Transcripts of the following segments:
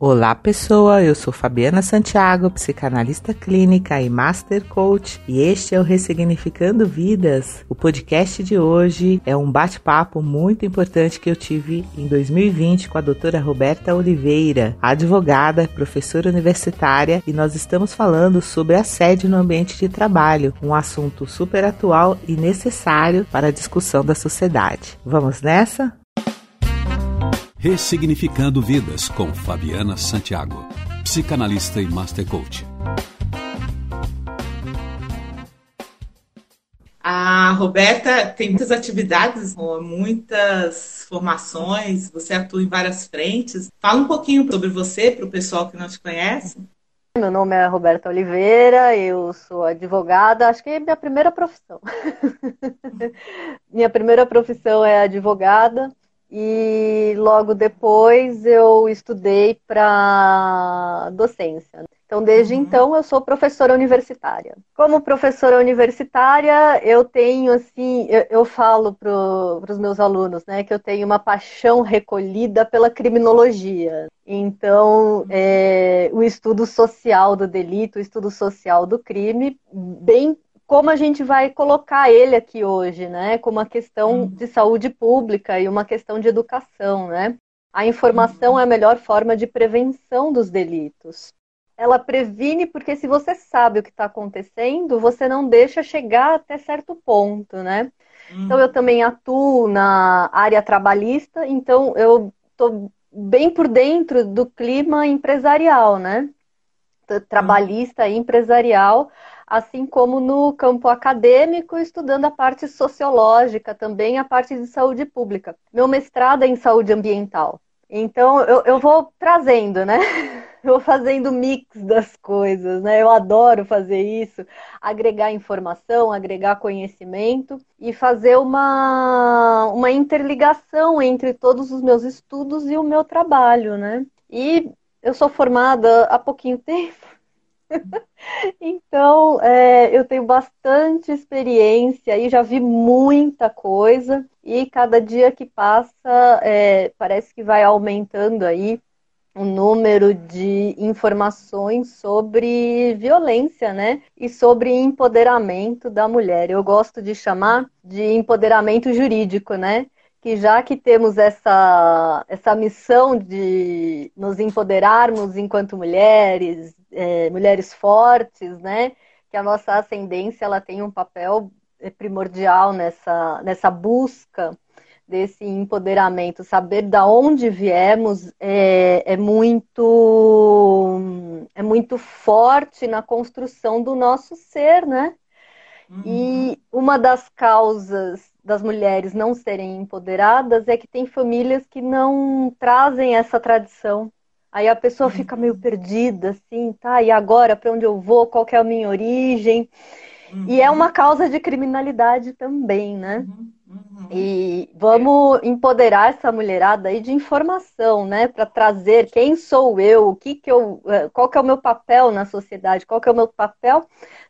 Olá, pessoa. Eu sou Fabiana Santiago, psicanalista clínica e master coach, e este é o Ressignificando Vidas. O podcast de hoje é um bate-papo muito importante que eu tive em 2020 com a doutora Roberta Oliveira, advogada, professora universitária, e nós estamos falando sobre assédio no ambiente de trabalho, um assunto super atual e necessário para a discussão da sociedade. Vamos nessa? Ressignificando Vidas, com Fabiana Santiago, psicanalista e master coach. A Roberta tem muitas atividades, muitas formações, você atua em várias frentes. Fala um pouquinho sobre você para o pessoal que não te conhece. Meu nome é Roberta Oliveira, eu sou advogada, acho que é minha primeira profissão. minha primeira profissão é advogada e logo depois eu estudei para docência. Então, desde uhum. então, eu sou professora universitária. Como professora universitária, eu tenho, assim, eu, eu falo para os meus alunos, né, que eu tenho uma paixão recolhida pela criminologia. Então, é, o estudo social do delito, o estudo social do crime, bem como a gente vai colocar ele aqui hoje, né? Como uma questão uhum. de saúde pública e uma questão de educação, né? A informação uhum. é a melhor forma de prevenção dos delitos. Ela previne porque se você sabe o que está acontecendo, você não deixa chegar até certo ponto, né? Uhum. Então eu também atuo na área trabalhista, então eu estou bem por dentro do clima empresarial, né? Trabalhista e empresarial assim como no campo acadêmico, estudando a parte sociológica, também a parte de saúde pública. Meu mestrado é em saúde ambiental. Então, eu, eu vou trazendo, né? Eu vou fazendo mix das coisas, né? Eu adoro fazer isso, agregar informação, agregar conhecimento e fazer uma, uma interligação entre todos os meus estudos e o meu trabalho, né? E eu sou formada há pouquinho tempo, então, é, eu tenho bastante experiência e já vi muita coisa, e cada dia que passa, é, parece que vai aumentando aí o número de informações sobre violência, né? E sobre empoderamento da mulher. Eu gosto de chamar de empoderamento jurídico, né? Que já que temos essa, essa missão de nos empoderarmos enquanto mulheres, é, mulheres fortes, né? Que a nossa ascendência ela tem um papel é, primordial nessa, nessa busca desse empoderamento. Saber da onde viemos é, é muito é muito forte na construção do nosso ser, né? Uhum. E uma das causas das mulheres não serem empoderadas é que tem famílias que não trazem essa tradição. Aí a pessoa fica meio uhum. perdida, assim, tá? E agora para onde eu vou? Qual é a minha origem? Uhum. E é uma causa de criminalidade também, né? Uhum. Uhum. E vamos empoderar essa mulherada aí de informação, né? Para trazer quem sou eu, o que que eu, eh, qual que é o meu papel na sociedade, qual que é o meu papel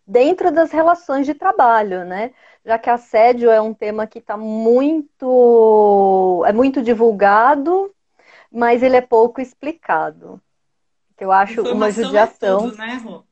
dentro das relações de trabalho, né? Já que assédio é um tema que está muito, é muito divulgado, mas ele é pouco explicado. Que eu acho informação uma judiação. É, tudo, né, Rô?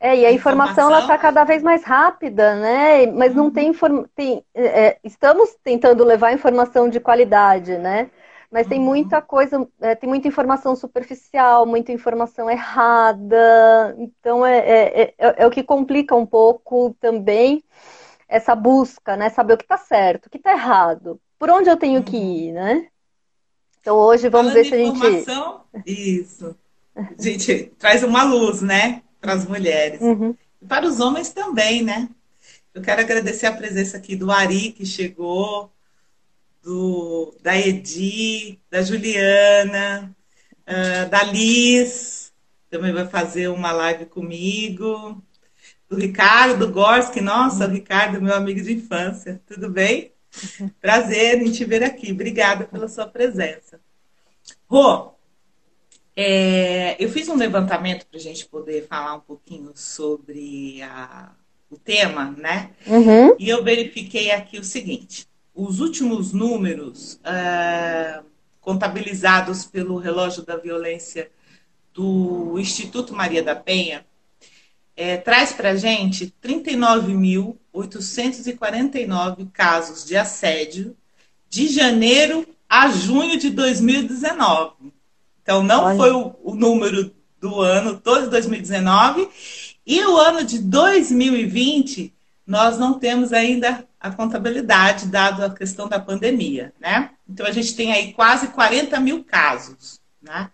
É, e a informação, ela está cada vez mais rápida, né? Mas uhum. não tem, tem é, estamos tentando levar informação de qualidade, né? Mas uhum. tem muita coisa, é, tem muita informação superficial, muita informação errada. Então é, é, é, é o que complica um pouco também essa busca, né? Saber o que está certo, o que está errado, por onde eu tenho uhum. que ir, né? Então hoje vamos Falando ver se a gente. Isso. A gente traz uma luz, né? Para as mulheres. Uhum. E para os homens também, né? Eu quero agradecer a presença aqui do Ari, que chegou, do, da Edi, da Juliana, uh, da Liz, também vai fazer uma live comigo, do Ricardo, do Gorski, nossa, o Ricardo, meu amigo de infância, tudo bem? Prazer em te ver aqui, obrigada pela sua presença. Rô, é, eu fiz um levantamento para a gente poder falar um pouquinho sobre a, o tema, né? Uhum. E eu verifiquei aqui o seguinte: os últimos números uh, contabilizados pelo relógio da violência do Instituto Maria da Penha, é, traz para a gente 39.849 casos de assédio de janeiro a junho de 2019. Então, não Olha. foi o, o número do ano todo de 2019. E o ano de 2020, nós não temos ainda a contabilidade, dado a questão da pandemia, né? Então, a gente tem aí quase 40 mil casos, né?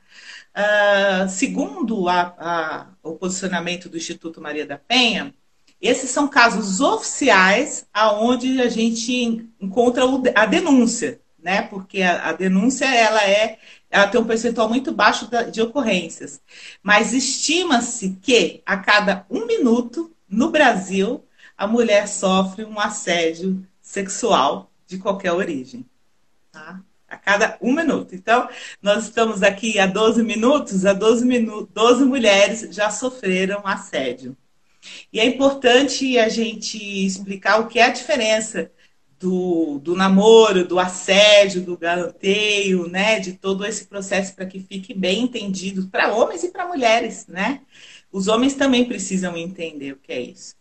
Uh, segundo a, a, o posicionamento do Instituto Maria da Penha, esses são casos oficiais aonde a gente encontra a denúncia, né? Porque a, a denúncia ela é, ela tem um percentual muito baixo de ocorrências, mas estima-se que a cada um minuto no Brasil a mulher sofre um assédio sexual de qualquer origem, tá? A cada um minuto. Então, nós estamos aqui há 12 minutos, há 12, minutos, 12 mulheres já sofreram assédio. E é importante a gente explicar o que é a diferença do, do namoro, do assédio, do galanteio, né? De todo esse processo para que fique bem entendido para homens e para mulheres, né? Os homens também precisam entender o que é isso.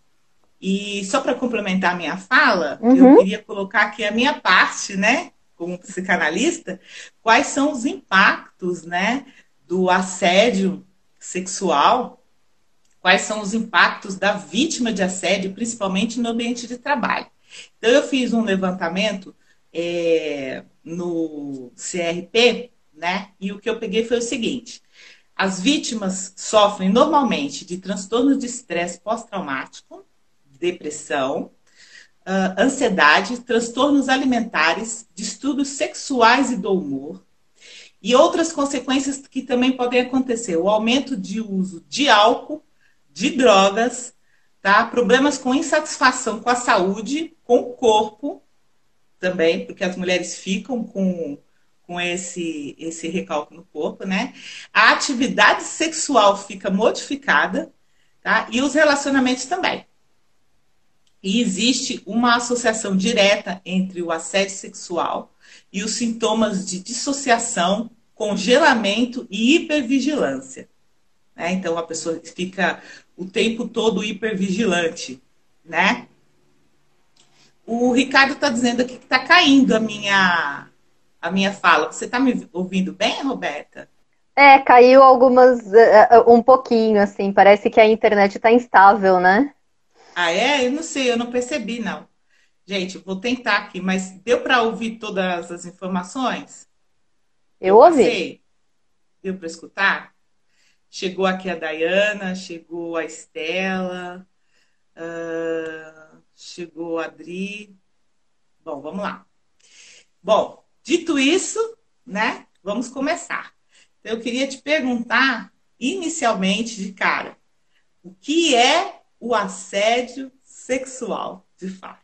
E só para complementar a minha fala, uhum. eu queria colocar aqui a minha parte, né? Como psicanalista, quais são os impactos, né? Do assédio sexual quais são os impactos da vítima de assédio, principalmente no ambiente de trabalho. Então, eu fiz um levantamento é, no CRP, né? E o que eu peguei foi o seguinte: as vítimas sofrem normalmente de transtornos de estresse pós-traumático, depressão, uh, ansiedade, transtornos alimentares, distúrbios sexuais e do humor, e outras consequências que também podem acontecer: o aumento de uso de álcool de drogas, tá? Problemas com insatisfação com a saúde, com o corpo também, porque as mulheres ficam com, com esse, esse recalque no corpo, né? A atividade sexual fica modificada, tá? E os relacionamentos também. E existe uma associação direta entre o assédio sexual e os sintomas de dissociação, congelamento e hipervigilância. Né? Então a pessoa fica o tempo todo hipervigilante, né? O Ricardo está dizendo aqui que está caindo a minha, a minha fala. Você está me ouvindo bem, Roberta? É, caiu algumas, uh, um pouquinho, assim. Parece que a internet está instável, né? Ah, é? Eu não sei, eu não percebi, não. Gente, vou tentar aqui, mas deu para ouvir todas as informações? Eu, eu ouvi. Deu para escutar? Chegou aqui a Dayana, chegou a Estela, uh, chegou a Adri. Bom, vamos lá. Bom, dito isso, né? Vamos começar. Então, eu queria te perguntar, inicialmente, de cara, o que é o assédio sexual, de fato?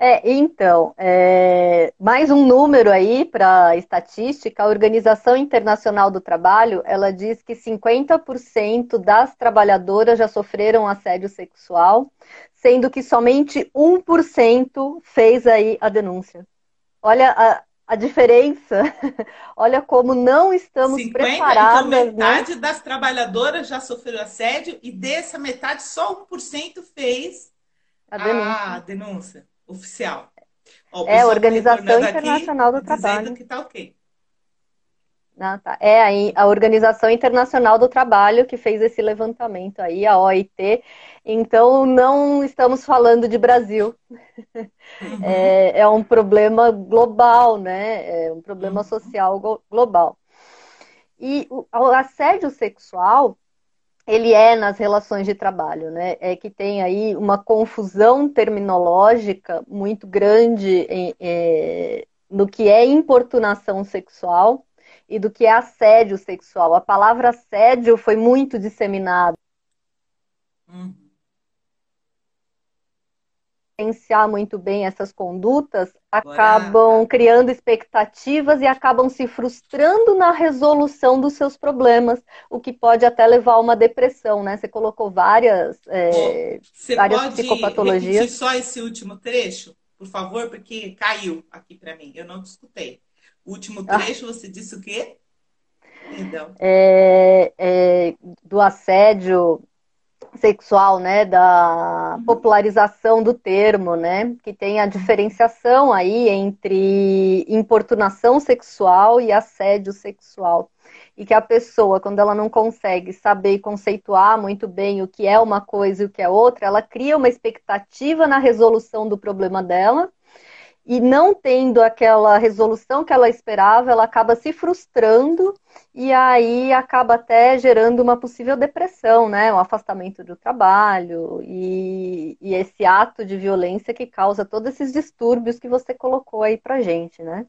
É, então, é, mais um número aí para estatística, a Organização Internacional do Trabalho, ela diz que 50% das trabalhadoras já sofreram assédio sexual, sendo que somente 1% fez aí a denúncia. Olha a, a diferença, olha como não estamos 50, preparadas. Então, né? metade né? das trabalhadoras já sofreram assédio e dessa metade só 1% fez a denúncia. A denúncia oficial. Ó, é a Organização Internacional do Trabalho. que tá ok. Ah, tá. É a Organização Internacional do Trabalho que fez esse levantamento aí, a OIT. Então, não estamos falando de Brasil. Uhum. É, é, um problema global, né? É um problema uhum. social global. E o assédio sexual, ele é nas relações de trabalho, né? É que tem aí uma confusão terminológica muito grande em, é, no que é importunação sexual e do que é assédio sexual. A palavra assédio foi muito disseminada. Uhum gerenciar muito bem essas condutas, acabam criando expectativas e acabam se frustrando na resolução dos seus problemas, o que pode até levar a uma depressão, né? Você colocou várias, é, Você várias pode psicopatologias. Repetir só esse último trecho, por favor, porque caiu aqui para mim, eu não escutei. O último trecho, ah. você disse o quê? Perdão. É, é, do assédio sexual, né, da uhum. popularização do termo, né, que tem a diferenciação aí entre importunação sexual e assédio sexual. E que a pessoa, quando ela não consegue saber e conceituar muito bem o que é uma coisa e o que é outra, ela cria uma expectativa na resolução do problema dela, e não tendo aquela resolução que ela esperava, ela acaba se frustrando e aí acaba até gerando uma possível depressão, né? Um afastamento do trabalho e, e esse ato de violência que causa todos esses distúrbios que você colocou aí pra gente, né?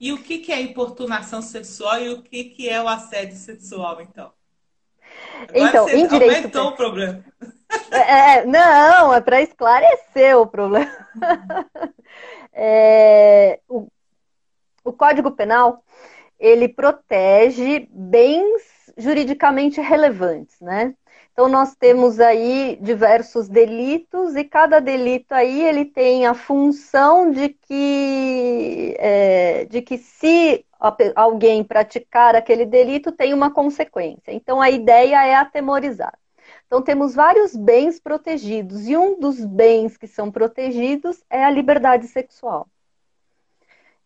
E o que, que é importunação sexual e o que, que é o assédio sexual, então? Agora então, você em direito aumentou o problema. É, é, não, é para esclarecer o problema. É, o, o Código Penal ele protege bens juridicamente relevantes, né? Então nós temos aí diversos delitos e cada delito aí ele tem a função de que é, de que se alguém praticar aquele delito tem uma consequência. Então a ideia é atemorizar. Então, temos vários bens protegidos, e um dos bens que são protegidos é a liberdade sexual.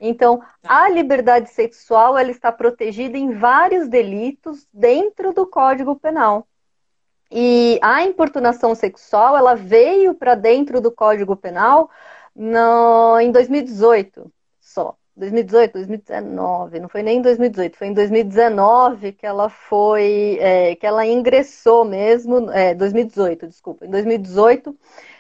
Então, a liberdade sexual ela está protegida em vários delitos dentro do Código Penal. E a importunação sexual ela veio para dentro do Código Penal no, em 2018 só. 2018, 2019, não foi nem em 2018, foi em 2019 que ela foi, é, que ela ingressou mesmo, é, 2018, desculpa, em 2018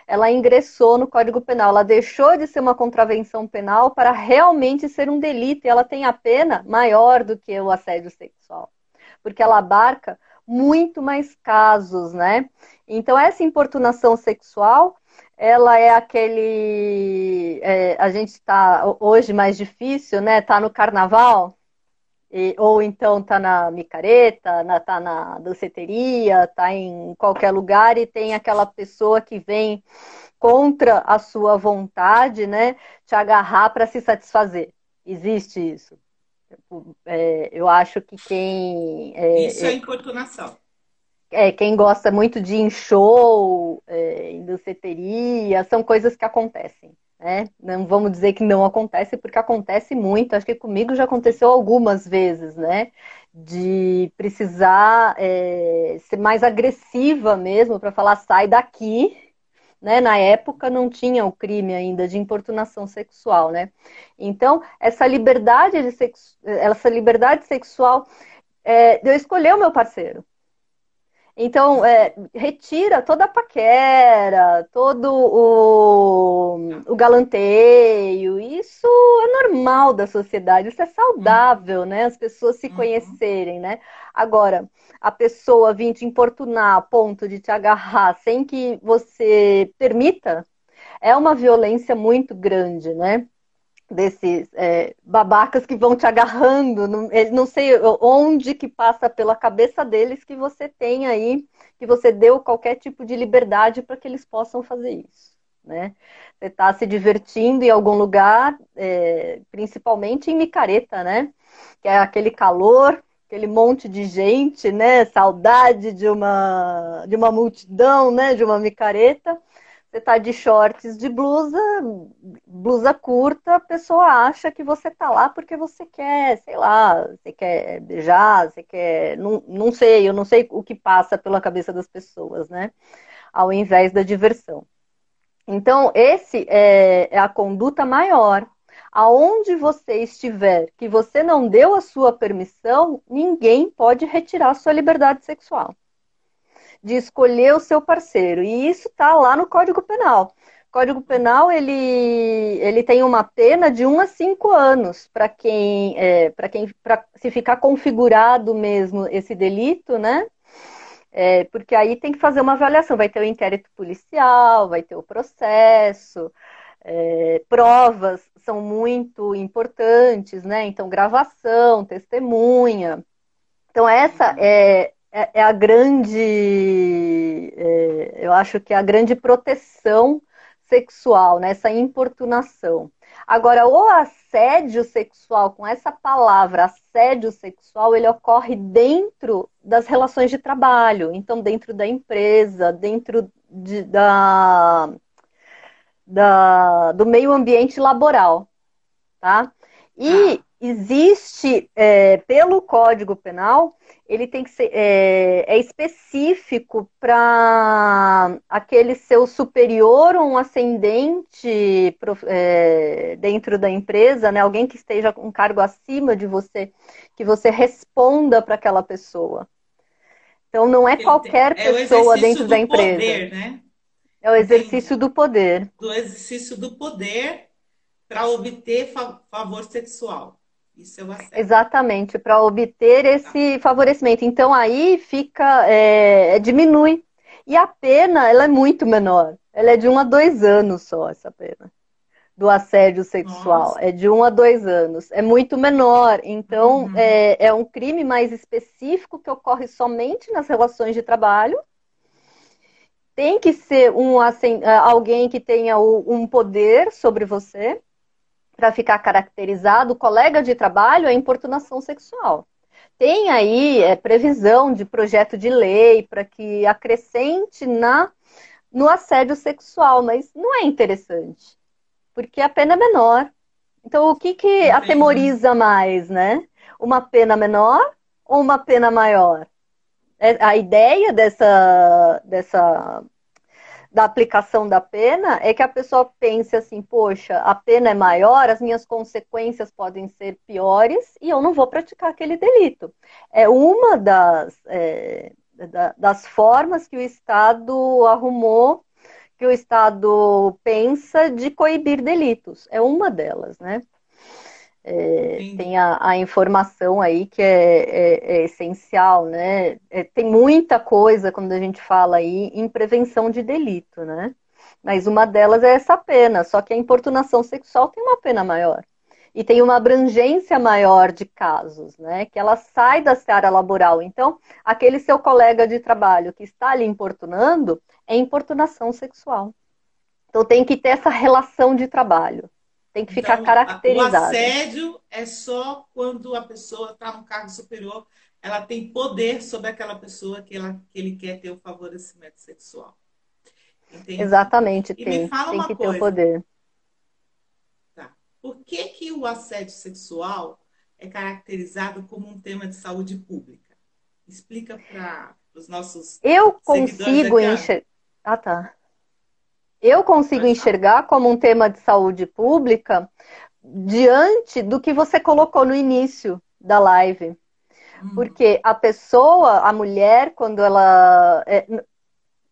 ela ingressou no Código Penal, ela deixou de ser uma contravenção penal para realmente ser um delito, e ela tem a pena maior do que o assédio sexual, porque ela abarca muito mais casos, né? Então essa importunação sexual ela é aquele. É, a gente está hoje mais difícil, né? Tá no carnaval, e, ou então tá na micareta, na, tá na danceteria, tá em qualquer lugar e tem aquela pessoa que vem contra a sua vontade, né? Te agarrar para se satisfazer. Existe isso. É, eu acho que quem. É, isso é, é importunação é, quem gosta muito de em show, é, em são coisas que acontecem. Né? Não vamos dizer que não acontece, porque acontece muito. Acho que comigo já aconteceu algumas vezes, né? De precisar é, ser mais agressiva mesmo para falar sai daqui. Né? Na época não tinha o crime ainda de importunação sexual, né? Então essa liberdade de essa liberdade sexual é, eu escolher o meu parceiro, então, é, retira toda a paquera, todo o, o, galanteio. Isso é normal da sociedade, isso é saudável, né? As pessoas se uhum. conhecerem, né? Agora, a pessoa vir te importunar a ponto de te agarrar sem que você permita, é uma violência muito grande, né? Desses é, babacas que vão te agarrando, não, não sei onde que passa pela cabeça deles que você tem aí, que você deu qualquer tipo de liberdade para que eles possam fazer isso, né? Você está se divertindo em algum lugar, é, principalmente em micareta, né? Que é aquele calor, aquele monte de gente, né? Saudade de uma de uma multidão, né? De uma micareta você tá de shorts, de blusa, blusa curta, a pessoa acha que você tá lá porque você quer, sei lá, você quer beijar, você quer. Não, não sei, eu não sei o que passa pela cabeça das pessoas, né? Ao invés da diversão. Então, esse é, é a conduta maior. Aonde você estiver, que você não deu a sua permissão, ninguém pode retirar a sua liberdade sexual de escolher o seu parceiro. E isso está lá no Código Penal. O Código Penal ele, ele tem uma pena de 1 a 5 anos para quem é, para quem pra, se ficar configurado mesmo esse delito, né? É, porque aí tem que fazer uma avaliação, vai ter o inquérito policial, vai ter o processo, é, provas são muito importantes, né? Então, gravação, testemunha. Então, essa é, é, é a grande, é, eu acho que é a grande proteção sexual, né? essa importunação. Agora, o assédio sexual, com essa palavra assédio sexual, ele ocorre dentro das relações de trabalho, então dentro da empresa, dentro de, da, da, do meio ambiente laboral, tá? E ah. Existe, é, pelo Código Penal, ele tem que ser é, é específico para aquele seu superior ou um ascendente é, dentro da empresa, né? Alguém que esteja com um cargo acima de você, que você responda para aquela pessoa. Então não é qualquer é pessoa dentro da empresa. Poder, né? É o exercício do poder. Do exercício do poder para obter favor sexual. Isso é. Exatamente, para obter esse favorecimento. Então aí fica, é, é, diminui. E a pena, ela é muito menor. Ela é de um a dois anos só, essa pena. Do assédio sexual. Nossa. É de um a dois anos. É muito menor. Então, uhum. é, é um crime mais específico que ocorre somente nas relações de trabalho tem que ser um assim, alguém que tenha um poder sobre você para ficar caracterizado, colega de trabalho é importunação sexual. Tem aí é, previsão de projeto de lei para que acrescente na no assédio sexual, mas não é interessante, porque a pena é menor. Então, o que, que atemoriza mais, né? Uma pena menor ou uma pena maior? É, a ideia dessa, dessa da aplicação da pena é que a pessoa pense assim, poxa, a pena é maior, as minhas consequências podem ser piores e eu não vou praticar aquele delito. É uma das, é, das formas que o Estado arrumou, que o Estado pensa de coibir delitos. É uma delas, né? É, tem a, a, informação aí que é, é, é essencial, né? É, tem muita coisa quando a gente fala aí em prevenção de delito, né? Mas uma delas é essa pena, só que a importunação sexual tem uma pena maior. E tem uma abrangência maior de casos, né? Que ela sai da seara laboral. Então, aquele seu colega de trabalho que está ali importunando é importunação sexual. Então, tem que ter essa relação de trabalho. Tem que ficar então, caracterizado. O assédio é só quando a pessoa está no cargo superior, ela tem poder sobre aquela pessoa que, ela, que ele quer ter o favorecimento sexual. Entendi? Exatamente, e tem. tem que coisa. ter o poder. Tá. Por que, que o assédio sexual é caracterizado como um tema de saúde pública? Explica para os nossos. Eu consigo enxergar. Ah, tá eu consigo enxergar como um tema de saúde pública diante do que você colocou no início da live. Uhum. Porque a pessoa, a mulher, quando ela. É,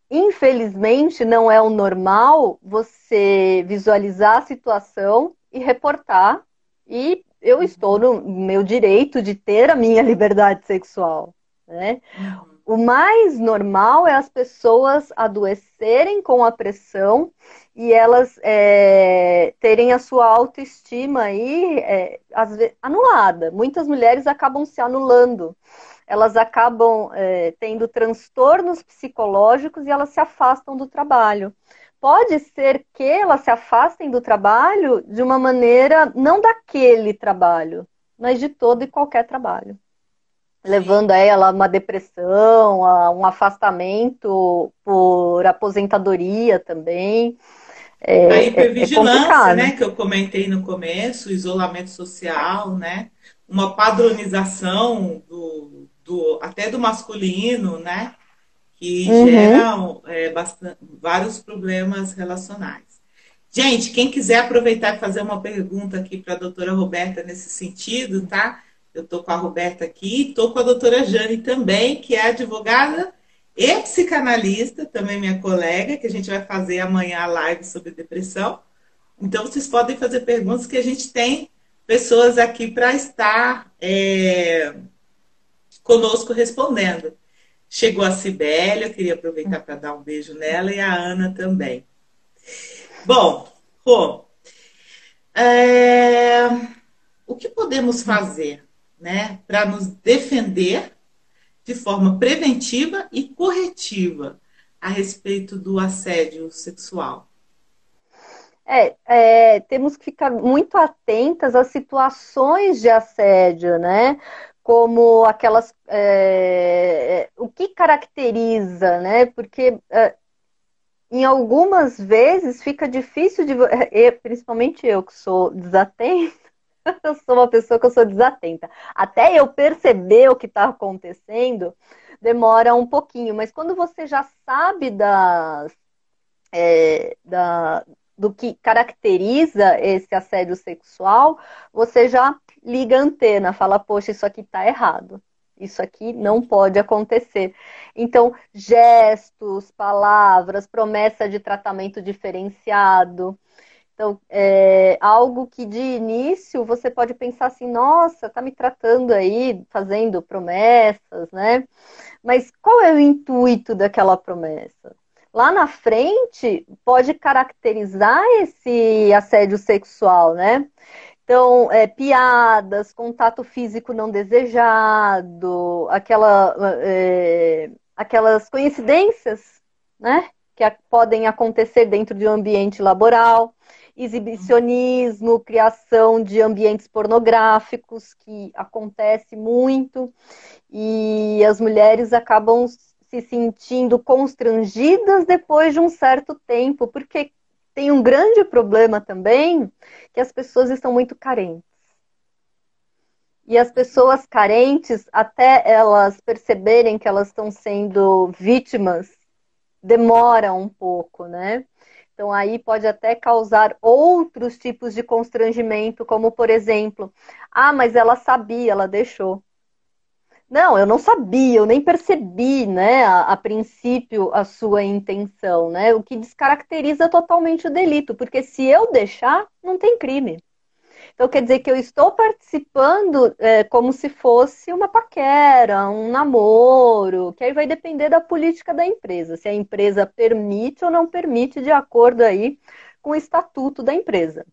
infelizmente, não é o normal você visualizar a situação e reportar. E eu uhum. estou no meu direito de ter a minha liberdade sexual. Né? Uhum. O mais normal é as pessoas adoecerem com a pressão e elas é, terem a sua autoestima aí é, vezes, anulada. Muitas mulheres acabam se anulando, elas acabam é, tendo transtornos psicológicos e elas se afastam do trabalho. Pode ser que elas se afastem do trabalho de uma maneira não daquele trabalho, mas de todo e qualquer trabalho levando a ela a uma depressão, a um afastamento por aposentadoria também. É, a hipervigilância, é né, que eu comentei no começo, isolamento social, né, uma padronização do, do até do masculino, né, que uhum. geram é, bastante, vários problemas relacionais. Gente, quem quiser aproveitar e fazer uma pergunta aqui para a doutora Roberta nesse sentido, tá? Eu estou com a Roberta aqui, estou com a doutora Jane também, que é advogada e psicanalista, também minha colega, que a gente vai fazer amanhã a live sobre depressão. Então, vocês podem fazer perguntas que a gente tem pessoas aqui para estar é, conosco respondendo. Chegou a Cibele, eu queria aproveitar para dar um beijo nela e a Ana também. Bom, Rô, é, o que podemos fazer né, para nos defender de forma preventiva e corretiva a respeito do assédio sexual? É, é, temos que ficar muito atentas às situações de assédio, né? Como aquelas. É, o que caracteriza, né? Porque é, em algumas vezes fica difícil de. Principalmente eu que sou desatenta, eu sou uma pessoa que eu sou desatenta. Até eu perceber o que está acontecendo, demora um pouquinho. Mas quando você já sabe das, é, da, do que caracteriza esse assédio sexual, você já liga a antena, fala, poxa, isso aqui está errado. Isso aqui não pode acontecer. Então, gestos, palavras, promessa de tratamento diferenciado. Então, é algo que de início você pode pensar assim, nossa, tá me tratando aí, fazendo promessas, né? Mas qual é o intuito daquela promessa? lá na frente pode caracterizar esse assédio sexual, né? Então, é, piadas, contato físico não desejado, aquela, é, aquelas coincidências, né? Que podem acontecer dentro de um ambiente laboral, exibicionismo, criação de ambientes pornográficos, que acontece muito, e as mulheres acabam se sentindo constrangidas depois de um certo tempo, porque tem um grande problema também que as pessoas estão muito carentes. E as pessoas carentes, até elas perceberem que elas estão sendo vítimas, demora um pouco, né? Então aí pode até causar outros tipos de constrangimento, como por exemplo, ah, mas ela sabia, ela deixou. Não, eu não sabia, eu nem percebi, né, a, a, princípio, a sua intenção, né? O que descaracteriza totalmente o delito, porque se eu deixar, não tem crime. Então, quer dizer que eu estou participando é, como se fosse uma paquera, um namoro, que aí vai depender da política da empresa, se a empresa permite ou não permite, de acordo aí com o estatuto da empresa.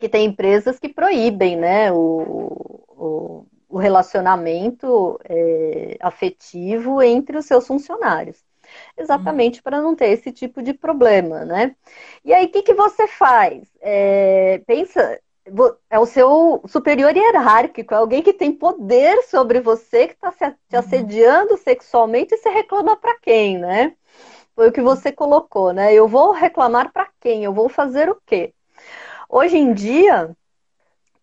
Que tem empresas que proíbem, né, o, o o relacionamento é, afetivo entre os seus funcionários. Exatamente hum. para não ter esse tipo de problema, né? E aí, o que, que você faz? É, pensa, é o seu superior hierárquico, é alguém que tem poder sobre você, que está te uhum. assediando sexualmente, e você reclama para quem, né? Foi o que você colocou, né? Eu vou reclamar para quem? Eu vou fazer o quê? Hoje em dia,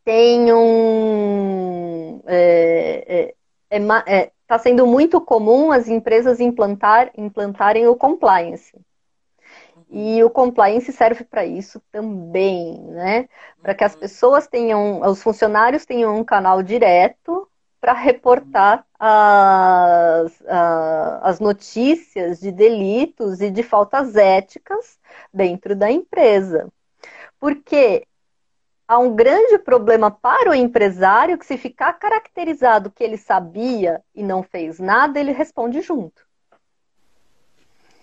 tem um. É, é, é, é tá sendo muito comum as empresas implantar, implantarem o compliance. E o compliance serve para isso também, né? Para que as uhum. pessoas tenham, os funcionários tenham um canal direto para reportar as, as notícias de delitos e de faltas éticas dentro da empresa. Porque há um grande problema para o empresário que, se ficar caracterizado que ele sabia e não fez nada, ele responde junto.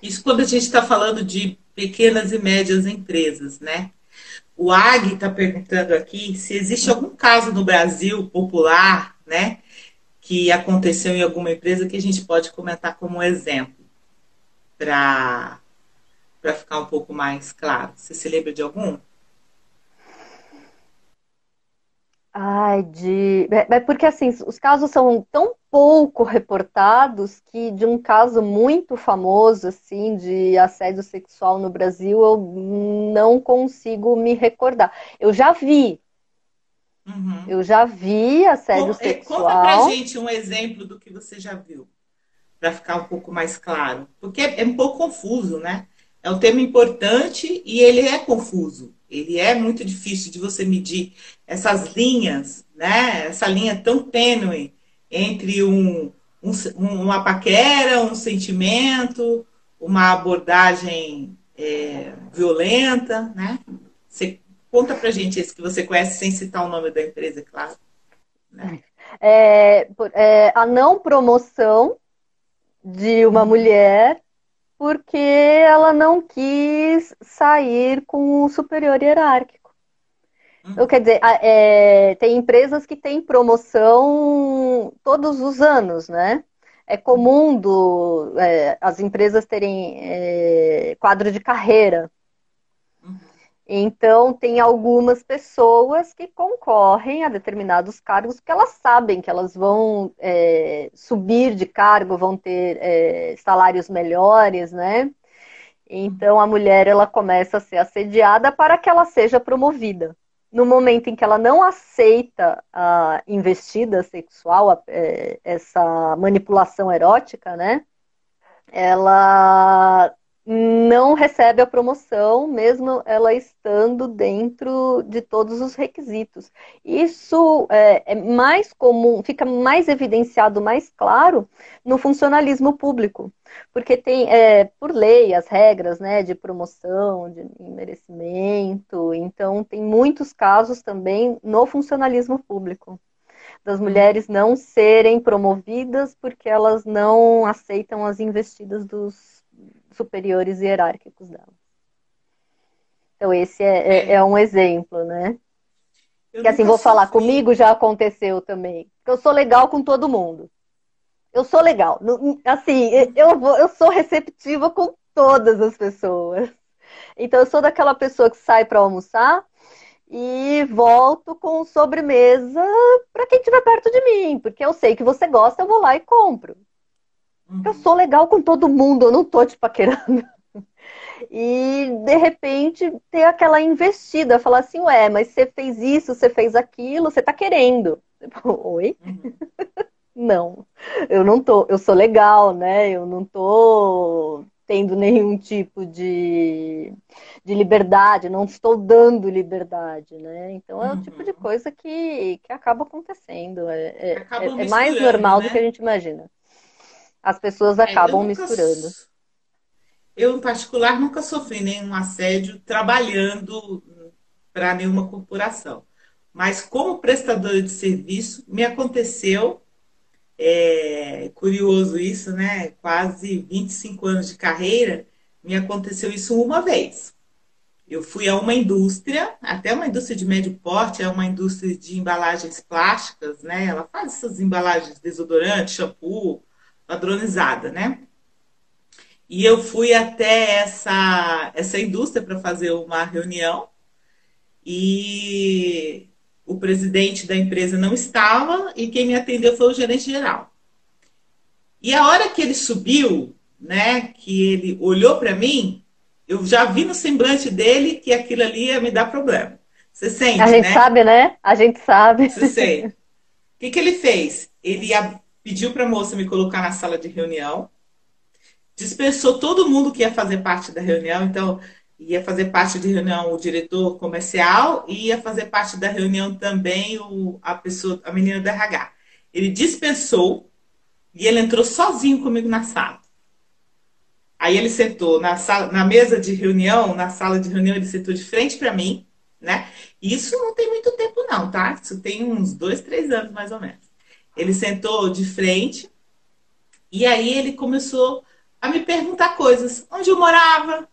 Isso quando a gente está falando de pequenas e médias empresas, né? O AG está perguntando aqui se existe algum caso no Brasil popular, né, que aconteceu em alguma empresa que a gente pode comentar como exemplo, para ficar um pouco mais claro. Você se lembra de algum? Ai, de. É, é porque assim, os casos são tão pouco reportados que de um caso muito famoso, assim, de assédio sexual no Brasil, eu não consigo me recordar. Eu já vi. Uhum. Eu já vi assédio Bom, sexual. Conta pra gente um exemplo do que você já viu, para ficar um pouco mais claro. Porque é, é um pouco confuso, né? É um tema importante e ele é confuso. Ele é muito difícil de você medir essas linhas, né? Essa linha tão tênue entre um, um, uma paquera, um sentimento, uma abordagem é, violenta, né? Você conta pra gente esse que você conhece sem citar o nome da empresa, é claro. Né? É, é, a não promoção de uma mulher porque ela não quis sair com o superior hierárquico. Uhum. Então, quer dizer, é, tem empresas que têm promoção todos os anos, né? É comum do, é, as empresas terem é, quadro de carreira. Uhum. Então, tem algumas pessoas que concorrem a determinados cargos porque elas sabem que elas vão é, subir de cargo, vão ter é, salários melhores, né? Então, a mulher ela começa a ser assediada para que ela seja promovida. No momento em que ela não aceita a investida sexual, a, é, essa manipulação erótica, né? Ela não recebe a promoção, mesmo ela estando dentro de todos os requisitos. Isso é, é, mais comum, fica mais evidenciado, mais claro no funcionalismo público, porque tem, é, por lei, as regras né, de promoção, de merecimento, então tem muitos casos também no funcionalismo público. Das mulheres não serem promovidas porque elas não aceitam as investidas dos superiores hierárquicos dela. Então, esse é, é, é um exemplo, né? Eu que assim, vou falar, comigo já aconteceu também. Eu sou legal com todo mundo. Eu sou legal. Assim, eu, vou, eu sou receptiva com todas as pessoas. Então, eu sou daquela pessoa que sai para almoçar e volto com sobremesa para quem estiver perto de mim, porque eu sei que você gosta, eu vou lá e compro. Uhum. Eu sou legal com todo mundo, eu não tô te paquerando. E de repente ter aquela investida, falar assim, ué, mas você fez isso, você fez aquilo, você tá querendo. Oi? Uhum. não, eu não tô, eu sou legal, né? Eu não tô tendo nenhum tipo de, de liberdade, não estou dando liberdade, né? Então é o tipo de uhum. coisa que, que acaba acontecendo. É, é, é, é mais normal né? do que a gente imagina as pessoas é, acabam misturando. Eu, em particular, nunca sofri nenhum assédio trabalhando para nenhuma corporação. Mas, como prestadora de serviço, me aconteceu, é curioso isso, né? Quase 25 anos de carreira, me aconteceu isso uma vez. Eu fui a uma indústria, até uma indústria de médio porte, é uma indústria de embalagens plásticas, né? Ela faz essas embalagens desodorante, shampoo, padronizada, né? E eu fui até essa, essa indústria para fazer uma reunião e o presidente da empresa não estava e quem me atendeu foi o gerente geral. E a hora que ele subiu, né, que ele olhou para mim, eu já vi no semblante dele que aquilo ali ia me dar problema. Você sente, A gente né? sabe, né? A gente sabe. Você sente. O que, que ele fez? Ele pediu para a moça me colocar na sala de reunião, dispensou todo mundo que ia fazer parte da reunião, então ia fazer parte de reunião o diretor comercial e ia fazer parte da reunião também o, a pessoa, a menina do RH. Ele dispensou e ele entrou sozinho comigo na sala. Aí ele sentou na, sala, na mesa de reunião, na sala de reunião, ele sentou de frente para mim, né? Isso não tem muito tempo, não, tá? Isso tem uns dois, três anos mais ou menos. Ele sentou de frente e aí ele começou a me perguntar coisas. Onde eu morava?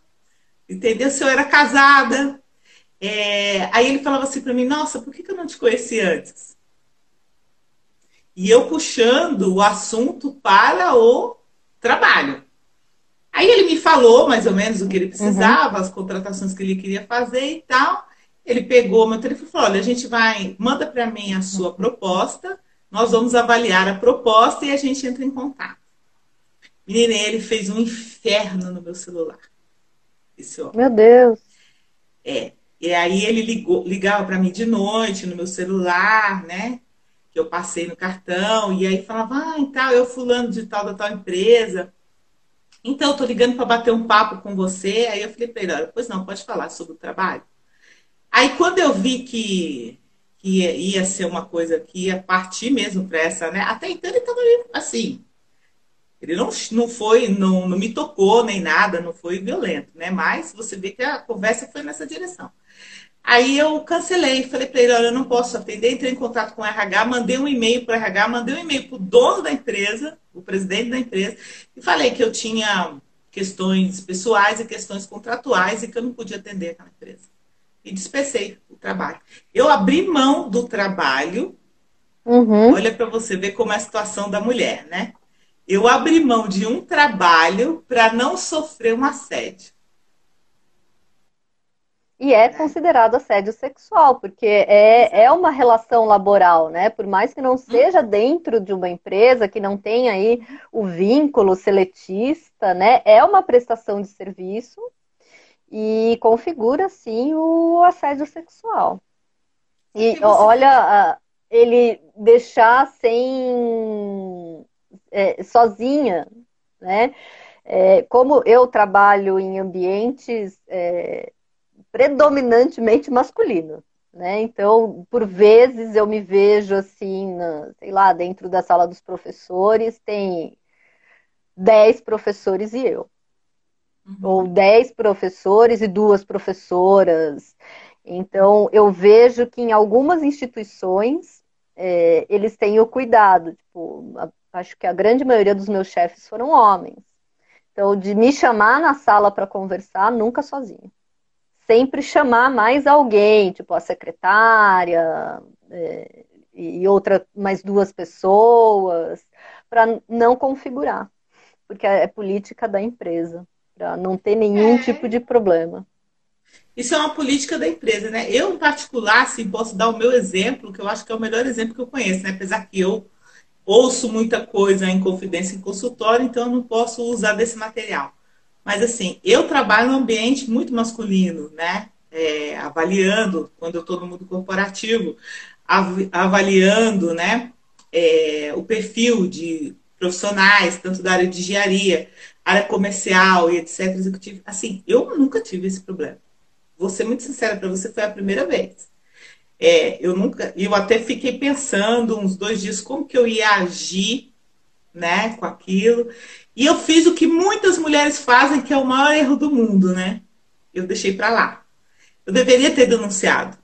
Entendeu? Se eu era casada. É... Aí ele falava assim para mim: Nossa, por que, eu não te conheci antes? E eu puxando o assunto para o trabalho. Aí ele me falou mais ou menos o que ele precisava, uhum. as contratações que ele queria fazer e tal. Ele pegou meu telefone e falou: Olha, a gente vai, manda para mim a sua proposta nós vamos avaliar a proposta e a gente entra em contato. Menina, ele fez um inferno no meu celular. Esse homem. Meu Deus. É. E aí ele ligou, ligava para mim de noite no meu celular, né? Que eu passei no cartão, e aí falava, ah, então, eu fulano de tal da tal empresa. Então, eu tô ligando para bater um papo com você. Aí eu falei para ele, pois não, pode falar sobre o trabalho. Aí quando eu vi que que ia, ser uma coisa que ia partir mesmo para essa, né? Até então ele estava assim. Ele não, não foi, não, não me tocou nem nada, não foi violento, né? Mas você vê que a conversa foi nessa direção. Aí eu cancelei, falei para ele, olha, eu não posso atender, entrei em contato com o RH, mandei um e-mail para o RH, mandei um e-mail para o dono da empresa, o presidente da empresa, e falei que eu tinha questões pessoais e questões contratuais e que eu não podia atender aquela empresa e dispensei o trabalho. Eu abri mão do trabalho. Uhum. Olha para você ver como é a situação da mulher, né? Eu abri mão de um trabalho para não sofrer um assédio. E é considerado assédio sexual, porque é, é uma relação laboral, né? Por mais que não seja dentro de uma empresa, que não tenha aí o vínculo seletista, né? É uma prestação de serviço e configura, sim, o assédio sexual. E olha, ele deixar sem é, sozinha, né? É, como eu trabalho em ambientes é, predominantemente masculinos, né? Então, por vezes eu me vejo assim, na, sei lá, dentro da sala dos professores tem dez professores e eu. Uhum. Ou dez professores e duas professoras. Então, eu vejo que em algumas instituições é, eles têm o cuidado. Tipo, a, acho que a grande maioria dos meus chefes foram homens. Então, de me chamar na sala para conversar, nunca sozinho. Sempre chamar mais alguém, tipo a secretária é, e outra, mais duas pessoas, para não configurar, porque é política da empresa, para não ter nenhum é. tipo de problema. Isso é uma política da empresa, né? Eu, em particular, assim, posso dar o meu exemplo, que eu acho que é o melhor exemplo que eu conheço, né? Apesar que eu ouço muita coisa em confidência em consultório, então eu não posso usar desse material. Mas, assim, eu trabalho num ambiente muito masculino, né? É, avaliando, quando eu estou no mundo corporativo, av avaliando, né? É, o perfil de profissionais, tanto da área de engenharia, área comercial e etc. Executivo. Assim, eu nunca tive esse problema vou ser muito sincera para você, foi a primeira vez. É, eu nunca, eu até fiquei pensando uns dois dias como que eu ia agir, né, com aquilo. E eu fiz o que muitas mulheres fazem, que é o maior erro do mundo, né? Eu deixei para lá. Eu deveria ter denunciado.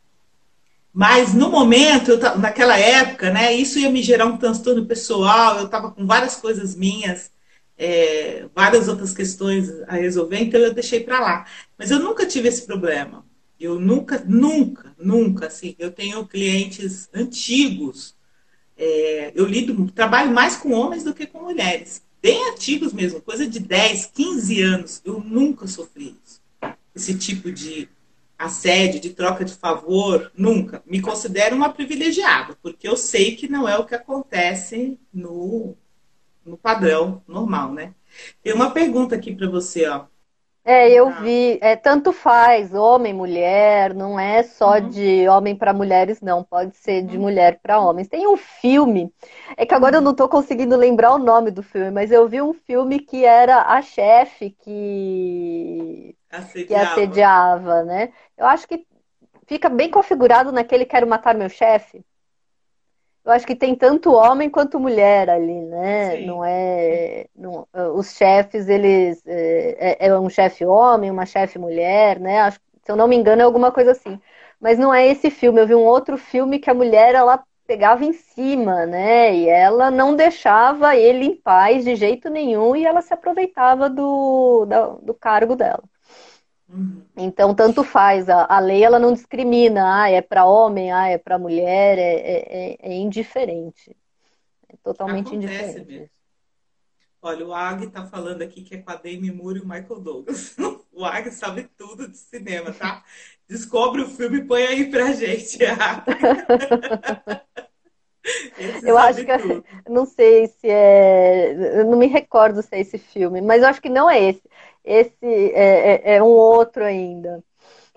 Mas no momento, eu, naquela época, né, isso ia me gerar um transtorno pessoal, eu estava com várias coisas minhas é, várias outras questões a resolver, então eu deixei para lá. Mas eu nunca tive esse problema. Eu nunca, nunca, nunca, assim, eu tenho clientes antigos. É, eu lido, trabalho mais com homens do que com mulheres. Bem antigos mesmo, coisa de 10, 15 anos. Eu nunca sofri isso. Esse tipo de assédio, de troca de favor, nunca. Me considero uma privilegiada, porque eu sei que não é o que acontece no no padrão normal, né? Tem uma pergunta aqui para você, ó. É, eu ah. vi, é, tanto faz, homem, mulher, não é só uhum. de homem para mulheres, não, pode ser de uhum. mulher para homens. Tem um filme, é que agora eu não estou conseguindo lembrar o nome do filme, mas eu vi um filme que era a chefe que assediava. que assediava, né? Eu acho que fica bem configurado naquele Quero Matar Meu Chefe eu acho que tem tanto homem quanto mulher ali, né? Sim. Não é. Não, os chefes, eles. É, é, é um chefe homem, uma chefe mulher, né? Acho, se eu não me engano, é alguma coisa assim. Mas não é esse filme. Eu vi um outro filme que a mulher, ela pegava em cima, né? E ela não deixava ele em paz de jeito nenhum e ela se aproveitava do, do cargo dela. Uhum. Então, tanto faz. A, a, lei ela não discrimina, ah, é para homem, ah, é para mulher, é, é, é, é, indiferente. É totalmente Acontece indiferente. Mesmo. Olha, o Ag está falando aqui que é com a Demi Moore e o Michael Douglas. O Ag sabe tudo de cinema, tá? Descobre o filme e põe aí pra gente. eu acho que tudo. não sei se é, eu não me recordo se é esse filme, mas eu acho que não é esse. Esse é, é, é um outro ainda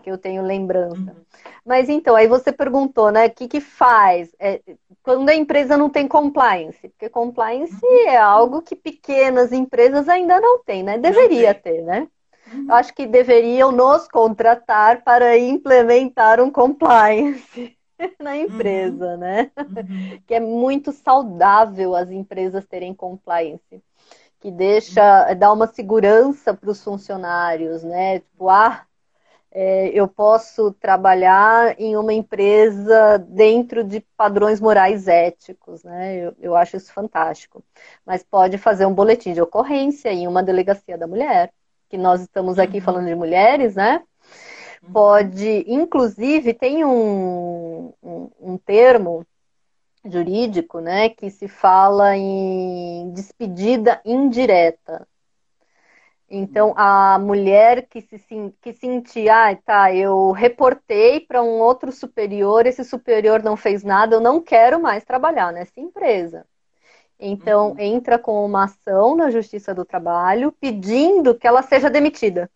que eu tenho lembrança. Uhum. Mas então, aí você perguntou, né, o que, que faz? É, quando a empresa não tem compliance, porque compliance uhum. é algo que pequenas empresas ainda não têm, né? Deveria ter, né? Uhum. Eu acho que deveriam nos contratar para implementar um compliance na empresa, uhum. né? Uhum. Que é muito saudável as empresas terem compliance que deixa, dá uma segurança para os funcionários, né? Tipo, ah, é, eu posso trabalhar em uma empresa dentro de padrões morais éticos, né? Eu, eu acho isso fantástico. Mas pode fazer um boletim de ocorrência em uma delegacia da mulher, que nós estamos aqui uhum. falando de mulheres, né? Uhum. Pode, inclusive, tem um, um, um termo jurídico, né, que se fala em despedida indireta. Então, a mulher que se que sentia, ah, tá, eu reportei para um outro superior, esse superior não fez nada, eu não quero mais trabalhar nessa empresa. Então, uhum. entra com uma ação na Justiça do Trabalho pedindo que ela seja demitida.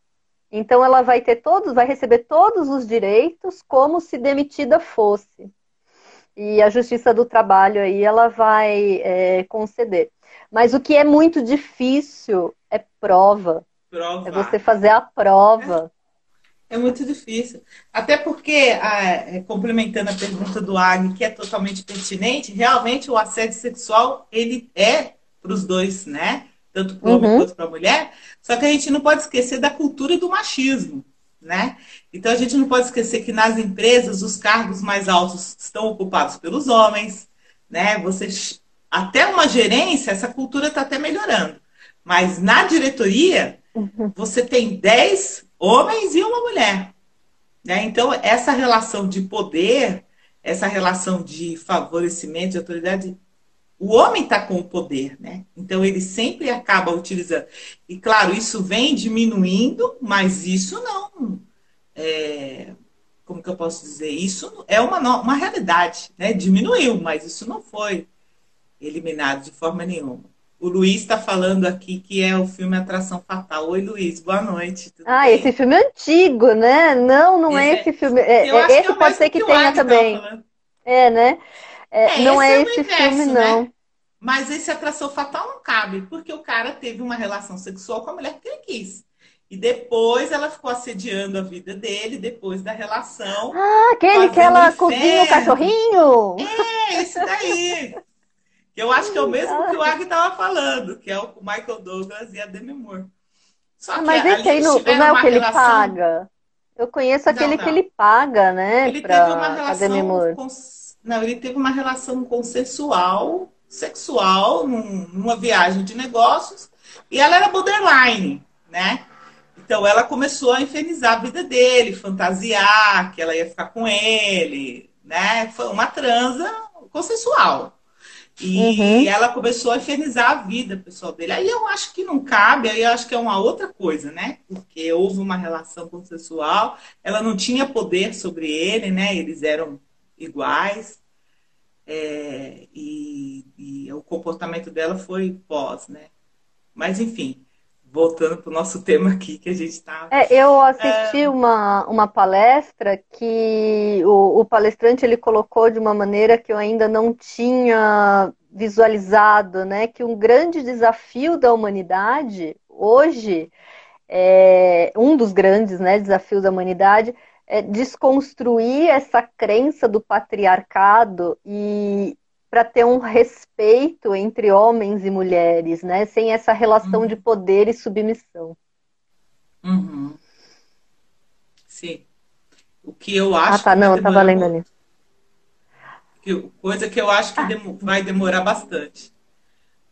Então, ela vai ter todos, vai receber todos os direitos como se demitida fosse. E a Justiça do Trabalho aí, ela vai é, conceder. Mas o que é muito difícil é prova. Prova. É você fazer a prova. É, é muito difícil. Até porque, é, complementando a pergunta do Agni, que é totalmente pertinente, realmente o assédio sexual, ele é para os dois, né? Tanto para o homem uhum. quanto para a mulher. Só que a gente não pode esquecer da cultura do machismo, né? Então a gente não pode esquecer que nas empresas os cargos mais altos estão ocupados pelos homens, né? Vocês até uma gerência, essa cultura está até melhorando. Mas na diretoria, uhum. você tem 10 homens e uma mulher. Né? Então, essa relação de poder, essa relação de favorecimento, de autoridade, o homem está com o poder, né? Então ele sempre acaba utilizando. E claro, isso vem diminuindo, mas isso não. É, como que eu posso dizer? Isso é uma, uma realidade, né? Diminuiu, mas isso não foi eliminado de forma nenhuma. O Luiz está falando aqui que é o filme Atração Fatal. Oi, Luiz, boa noite. ah, bem? esse filme é antigo, né? Não, não é, é esse filme. É, é esse pode ser que, que tenha também. É, né? É, não é esse universo, filme, né? não. Mas esse Atração Fatal não cabe, porque o cara teve uma relação sexual com a mulher que ele quis. E depois ela ficou assediando a vida dele, depois da relação. Ah, aquele que ela cozinha o cachorrinho? É, esse daí. Eu acho que é o mesmo que o Ag estava falando, que é o Michael Douglas e a Demi Moore. Só ah, mas esse aí não, não é o que ele relação... paga. Eu conheço aquele não, não. que ele paga, né? Ele teve uma relação. Com... Não, ele teve uma relação consensual, sexual, num, numa viagem de negócios, e ela era borderline, né? Então ela começou a infernizar a vida dele, fantasiar que ela ia ficar com ele, né? Foi uma transa consensual. E uhum. ela começou a infernizar a vida pessoal dele. Aí eu acho que não cabe, aí eu acho que é uma outra coisa, né? Porque houve uma relação consensual, ela não tinha poder sobre ele, né? Eles eram iguais. É, e, e o comportamento dela foi pós, né? Mas enfim, voltando para o nosso tema aqui que a gente está. É, eu assisti é... uma, uma palestra que o, o, palestrante ele colocou de uma maneira que eu ainda não tinha visualizado, né? Que um grande desafio da humanidade hoje, é, um dos grandes né, desafios da humanidade é desconstruir essa crença do patriarcado e, para ter um respeito entre homens e mulheres, né? Sem essa relação uhum. de poder e submissão. Uhum. Sim. O que eu acho. Ah, tá, não, eu tava lendo ali. Coisa que eu acho que ah. vai demorar bastante.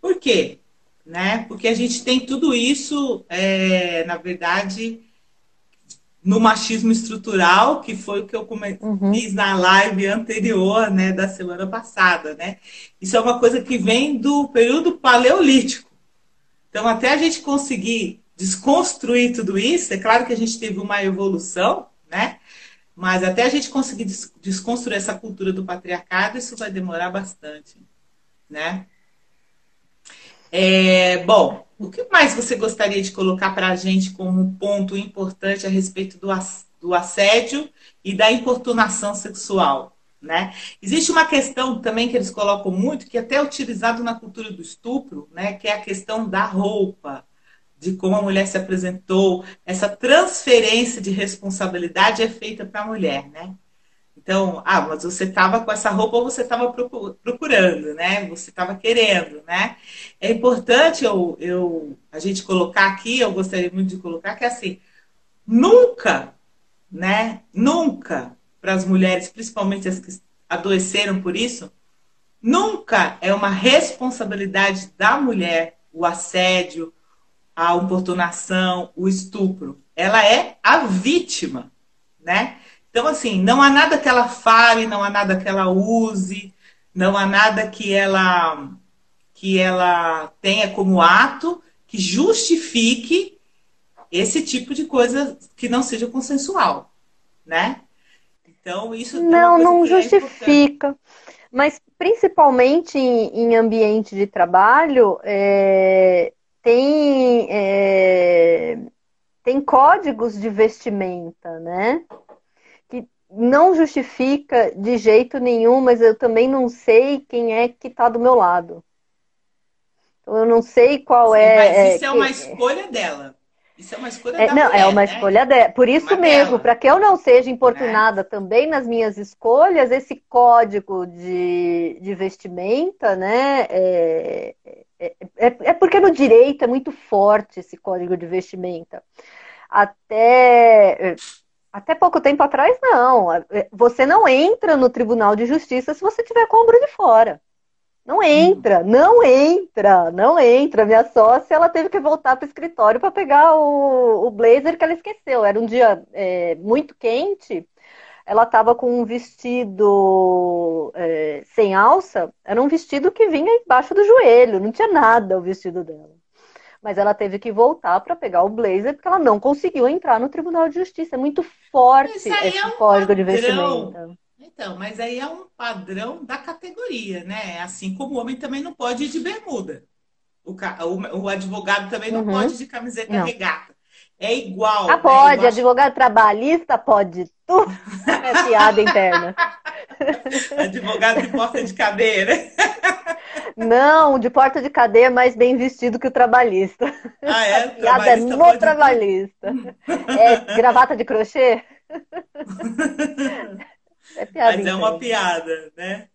Por quê? Né? Porque a gente tem tudo isso, é, na verdade, no machismo estrutural, que foi o que eu uhum. fiz na live anterior, né, da semana passada, né? Isso é uma coisa que vem do período paleolítico. Então, até a gente conseguir desconstruir tudo isso, é claro que a gente teve uma evolução, né? Mas até a gente conseguir desconstruir essa cultura do patriarcado, isso vai demorar bastante, né? É, bom, o que mais você gostaria de colocar para a gente como ponto importante a respeito do, do assédio e da importunação sexual? Né? Existe uma questão também que eles colocam muito, que é até é utilizado na cultura do estupro, né? que é a questão da roupa, de como a mulher se apresentou. Essa transferência de responsabilidade é feita para a mulher. Né? Então, ah, mas você estava com essa roupa ou você estava procurando, né? Você estava querendo, né? É importante eu, eu, a gente colocar aqui, eu gostaria muito de colocar, que é assim, nunca, né? Nunca, para as mulheres, principalmente as que adoeceram por isso, nunca é uma responsabilidade da mulher o assédio, a importunação, o estupro. Ela é a vítima, né? Então, assim, não há nada que ela fale, não há nada que ela use, não há nada que ela que ela tenha como ato que justifique esse tipo de coisa que não seja consensual, né? Então, isso não, não é justifica. É Mas principalmente em, em, ambiente de trabalho, é, tem, é, tem códigos de vestimenta, né? Não justifica de jeito nenhum, mas eu também não sei quem é que está do meu lado. Então, eu não sei qual Sim, é. Mas é isso é, é uma escolha dela. Isso é uma escolha é, da Não, mulher, é uma né? escolha dela. Por isso mesmo, para que eu não seja importunada é. também nas minhas escolhas, esse código de, de vestimenta, né? É, é, é, é porque no direito é muito forte esse código de vestimenta. Até. Até pouco tempo atrás, não. Você não entra no Tribunal de Justiça se você tiver com o ombro de fora. Não entra, não entra, não entra. Minha sócia, ela teve que voltar para o escritório para pegar o, o, blazer que ela esqueceu. Era um dia é, muito quente. Ela estava com um vestido é, sem alça. Era um vestido que vinha embaixo do joelho. Não tinha nada o vestido dela. Mas ela teve que voltar para pegar o blazer porque ela não conseguiu entrar no Tribunal de Justiça. É muito forte esse é um código padrão. de vestimenta. Então, mas aí é um padrão da categoria, né? Assim como o homem também não pode ir de bermuda. O, o, o advogado também não uhum. pode ir de camiseta não. regata. É igual. Ah, pode. Né? Advogado trabalhista pode tudo. É piada interna. advogado de porta de cadeira. Não, de porta de cadeia é mais bem vestido que o trabalhista. Ah, é? Piada é no trabalhista. É gravata de crochê? É piada. Mas é uma piada, né?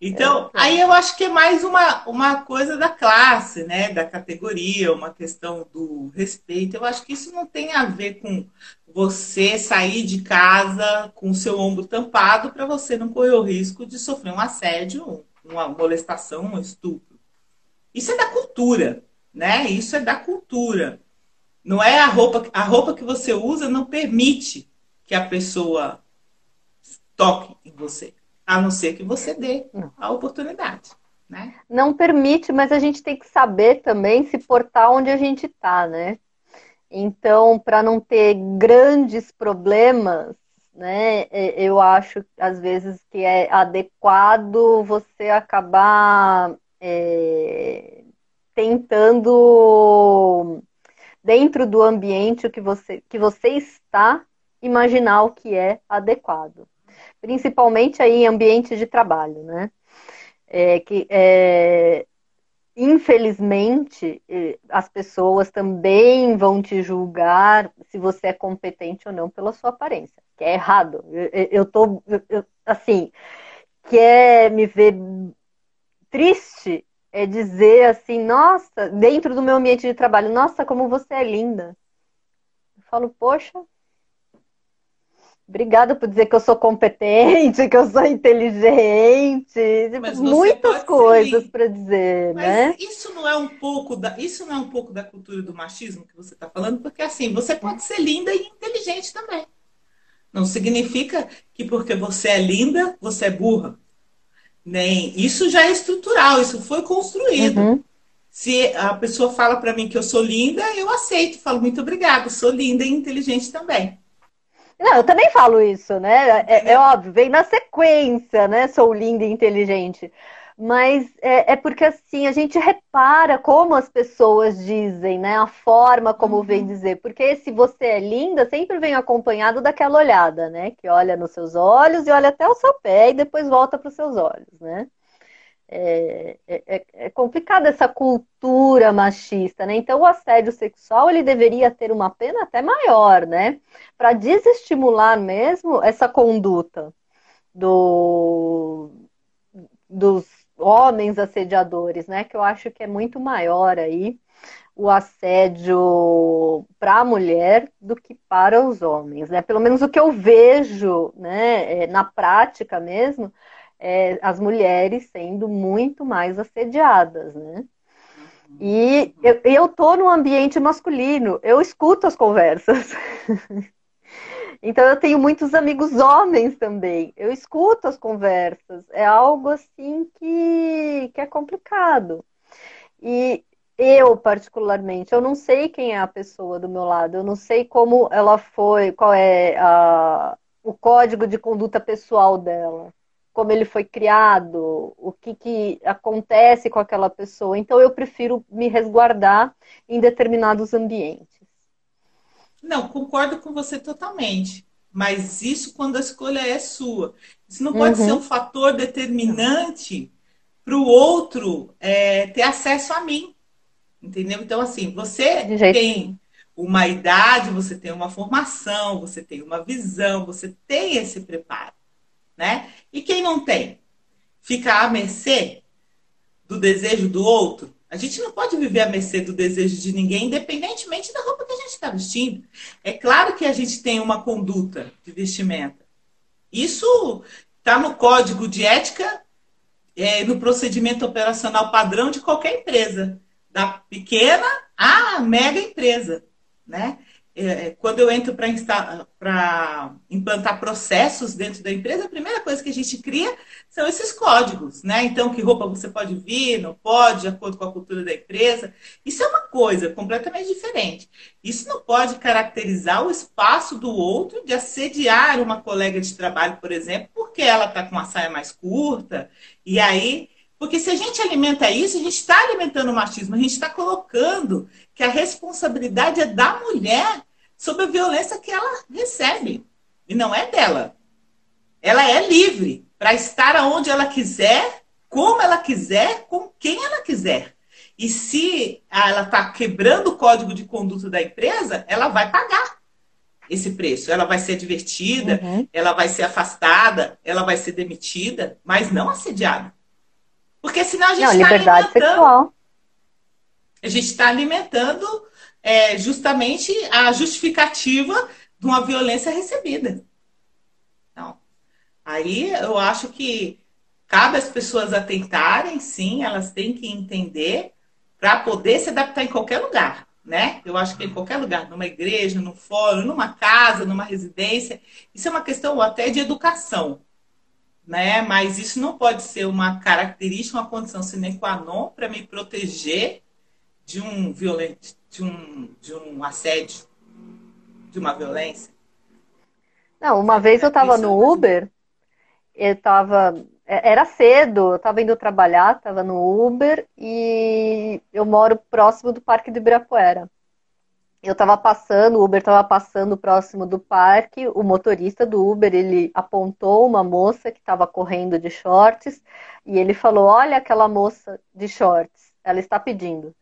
Então, é, aí eu acho que é mais uma, uma coisa da classe, né? Da categoria, uma questão do respeito. Eu acho que isso não tem a ver com você sair de casa com o seu ombro tampado para você não correr o risco de sofrer um assédio, uma molestação, um estupro. Isso é da cultura, né? Isso é da cultura. Não é a roupa, a roupa que você usa não permite que a pessoa toque em você, a não ser que você dê a oportunidade. Né? Não permite, mas a gente tem que saber também se portar onde a gente está, né? Então, para não ter grandes problemas, né, eu acho às vezes que é adequado você acabar é, tentando dentro do ambiente que você que você está imaginar o que é adequado principalmente aí em ambientes de trabalho, né? É, que é, infelizmente as pessoas também vão te julgar se você é competente ou não pela sua aparência, que é errado. Eu, eu tô eu, assim, quer me ver triste é dizer assim, nossa, dentro do meu ambiente de trabalho, nossa, como você é linda. Eu falo, poxa, Obrigada por dizer que eu sou competente, que eu sou inteligente, muitas coisas para dizer, Mas né? Isso não é um pouco da, isso não é um pouco da cultura do machismo que você está falando, porque assim você pode ser linda e inteligente também. Não significa que porque você é linda você é burra. Nem isso já é estrutural, isso foi construído. Uhum. Se a pessoa fala para mim que eu sou linda, eu aceito, falo muito obrigada, sou linda e inteligente também. Não, eu também falo isso, né? É, é, óbvio, vem na sequência, né? Sou linda e inteligente. Mas é, é, porque assim, a gente repara como as pessoas dizem, né? A forma como uhum. vem dizer. Porque se você é linda, sempre vem acompanhado daquela olhada, né? Que olha nos seus olhos e olha até o seu pé e depois volta para os seus olhos, né? É, é, é, é complicada essa cultura machista, né? Então, o assédio sexual ele deveria ter uma pena até maior, né? Para desestimular mesmo essa conduta do, dos homens assediadores, né? Que eu acho que é muito maior aí o assédio para a mulher do que para os homens, né? Pelo menos o que eu vejo, né, é, na prática mesmo, é, as mulheres sendo muito mais assediadas, né? E eu, eu tô num ambiente masculino, eu escuto as conversas. então eu tenho muitos amigos homens também. Eu escuto as conversas. É algo assim que, que é complicado. E eu particularmente, eu não sei quem é a pessoa do meu lado, eu não sei como ela foi, qual é a, o código de conduta pessoal dela, como ele foi criado, o que, que acontece com aquela pessoa. Então eu prefiro me resguardar em determinados ambientes. Não, concordo com você totalmente. Mas isso quando a escolha é sua. Isso não pode uhum. ser um fator determinante para o outro é, ter acesso a mim. Entendeu? Então, assim, você tem uma idade, você tem uma formação, você tem uma visão, você tem esse preparo, né? E quem não tem? Fica à mercê do desejo do outro? A gente não pode viver à mercê do desejo de ninguém, independentemente da roupa que a gente está vestindo. É claro que a gente tem uma conduta de vestimenta. Isso está no código de ética, é, no procedimento operacional padrão de qualquer empresa da pequena à mega empresa, né? É, quando eu entro para implantar processos dentro da empresa, a primeira coisa que a gente cria são esses códigos, né? Então, que roupa você pode vir, não pode, de acordo com a cultura da empresa. Isso é uma coisa completamente diferente. Isso não pode caracterizar o espaço do outro de assediar uma colega de trabalho, por exemplo, porque ela está com uma saia mais curta, e aí porque se a gente alimenta isso, a gente está alimentando o machismo, a gente está colocando que a responsabilidade é da mulher sobre a violência que ela recebe. E não é dela. Ela é livre para estar aonde ela quiser, como ela quiser, com quem ela quiser. E se ela está quebrando o código de conduta da empresa, ela vai pagar esse preço. Ela vai ser advertida, uhum. ela vai ser afastada, ela vai ser demitida, mas não assediada. Porque senão a gente está alimentando. Sexual. A gente está alimentando é, justamente a justificativa de uma violência recebida. Então, aí eu acho que cabe às pessoas atentarem, sim, elas têm que entender para poder se adaptar em qualquer lugar, né? Eu acho que em qualquer lugar, numa igreja, num fórum, numa casa, numa residência, isso é uma questão até de educação né? Mas isso não pode ser uma característica, uma condição sine qua non para me proteger de um violento, de um, de um assédio, de uma violência. Não, uma vez eu estava no é Uber, eu estava é, era cedo, eu estava indo trabalhar, estava no Uber e eu moro próximo do Parque do Ibirapuera eu estava passando, o Uber estava passando próximo do parque, o motorista do Uber, ele apontou uma moça que estava correndo de shorts e ele falou, olha aquela moça de shorts, ela está pedindo.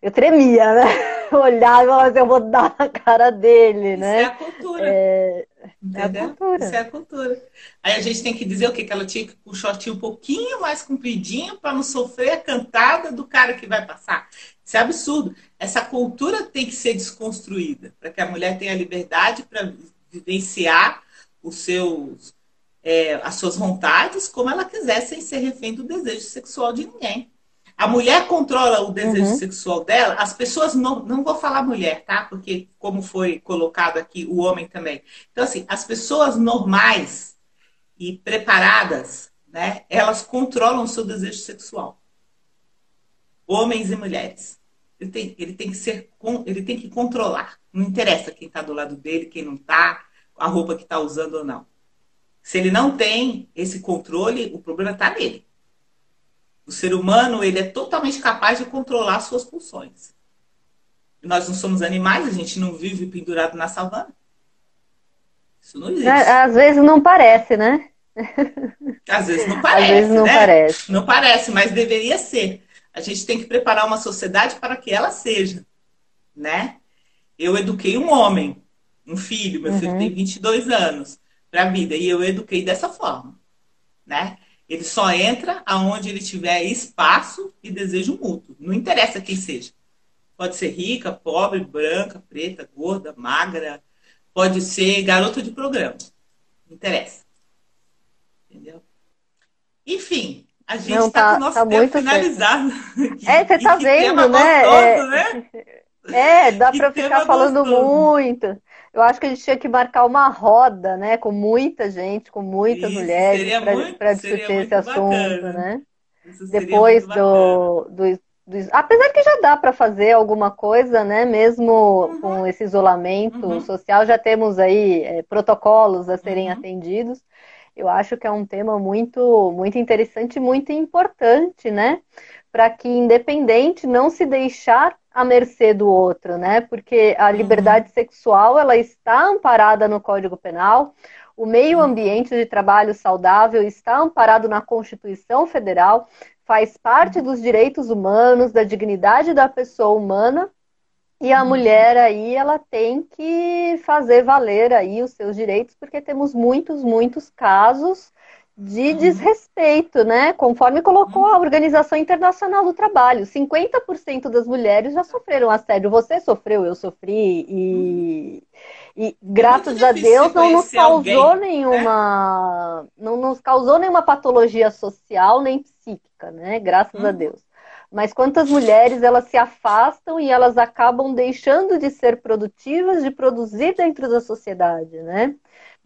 Eu tremia, né? Olhava e falava assim, eu vou dar na cara dele, Isso né? é a cultura. É... É a cultura. Isso é a cultura. Aí a gente tem que dizer o quê? Que ela tinha que com o shortinho um pouquinho mais compridinho para não sofrer a cantada do cara que vai passar. Isso é absurdo. Essa cultura tem que ser desconstruída para que a mulher tenha liberdade para vivenciar os seus, é, as suas vontades como ela quiser, sem ser refém do desejo sexual de ninguém. A mulher controla o desejo uhum. sexual dela, as pessoas não, não vou falar mulher, tá? Porque, como foi colocado aqui, o homem também. Então, assim, as pessoas normais e preparadas, né, elas controlam o seu desejo sexual. Homens e mulheres. Ele tem, ele tem que ser, ele tem que controlar. Não interessa quem está do lado dele, quem não está, a roupa que está usando ou não. Se ele não tem esse controle, o problema está nele. O ser humano ele é totalmente capaz de controlar suas pulsões. Nós não somos animais, a gente não vive pendurado na savana. Isso não existe. Às vezes não parece, né? Às vezes não parece. Às vezes não né? parece. Não parece, mas deveria ser. A gente tem que preparar uma sociedade para que ela seja, né? Eu eduquei um homem, um filho, meu uhum. filho tem 22 anos, para a vida, e eu eduquei dessa forma, né? Ele só entra aonde ele tiver espaço e desejo mútuo. Não interessa quem seja. Pode ser rica, pobre, branca, preta, gorda, magra. Pode ser garota de programa. Não interessa. Entendeu? Enfim, a gente está tá, com o nosso tá tempo finalizado. É, você está vendo, né? Gostoso, é, né? É, dá para ficar falando gostoso. muito. Eu acho que a gente tinha que marcar uma roda, né? Com muita gente, com muitas Isso, mulheres, para discutir esse assunto, bacana. né? Isso Depois do, do, apesar que já dá para fazer alguma coisa, né? Mesmo uhum. com esse isolamento uhum. social, já temos aí é, protocolos a serem uhum. atendidos. Eu acho que é um tema muito, muito interessante e muito importante, né? Para que, independente, não se deixar à mercê do outro, né? Porque a uhum. liberdade sexual ela está amparada no Código Penal. O meio ambiente de trabalho saudável está amparado na Constituição Federal faz parte dos direitos humanos, da dignidade da pessoa humana, e a uhum. mulher aí, ela tem que fazer valer aí os seus direitos, porque temos muitos, muitos casos de uhum. desrespeito, né? Conforme colocou a Organização Internacional do Trabalho, 50% das mulheres já sofreram assédio. Você sofreu, eu sofri e, e graças a Deus não nos causou alguém, né? nenhuma, né? não nos causou nenhuma patologia social nem psíquica, né? Graças hum. a Deus. Mas quantas mulheres elas se afastam e elas acabam deixando de ser produtivas, de produzir dentro da sociedade, né?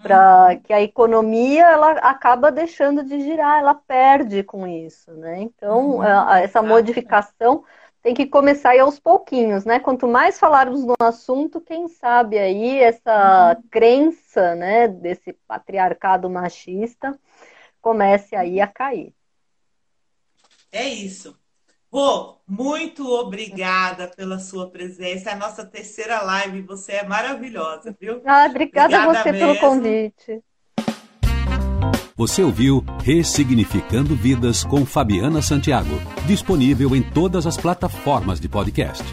Para uhum. que a economia ela acaba deixando de girar, ela perde com isso, né? Então uhum. essa modificação tem que começar aí aos pouquinhos, né? Quanto mais falarmos no assunto, quem sabe aí essa uhum. crença, né, desse patriarcado machista comece aí a cair. É isso. Pô, muito obrigada pela sua presença. É a nossa terceira live. Você é maravilhosa, viu? Ah, obrigada, obrigada a você mesmo. pelo convite. Você ouviu Ressignificando Vidas com Fabiana Santiago. Disponível em todas as plataformas de podcast.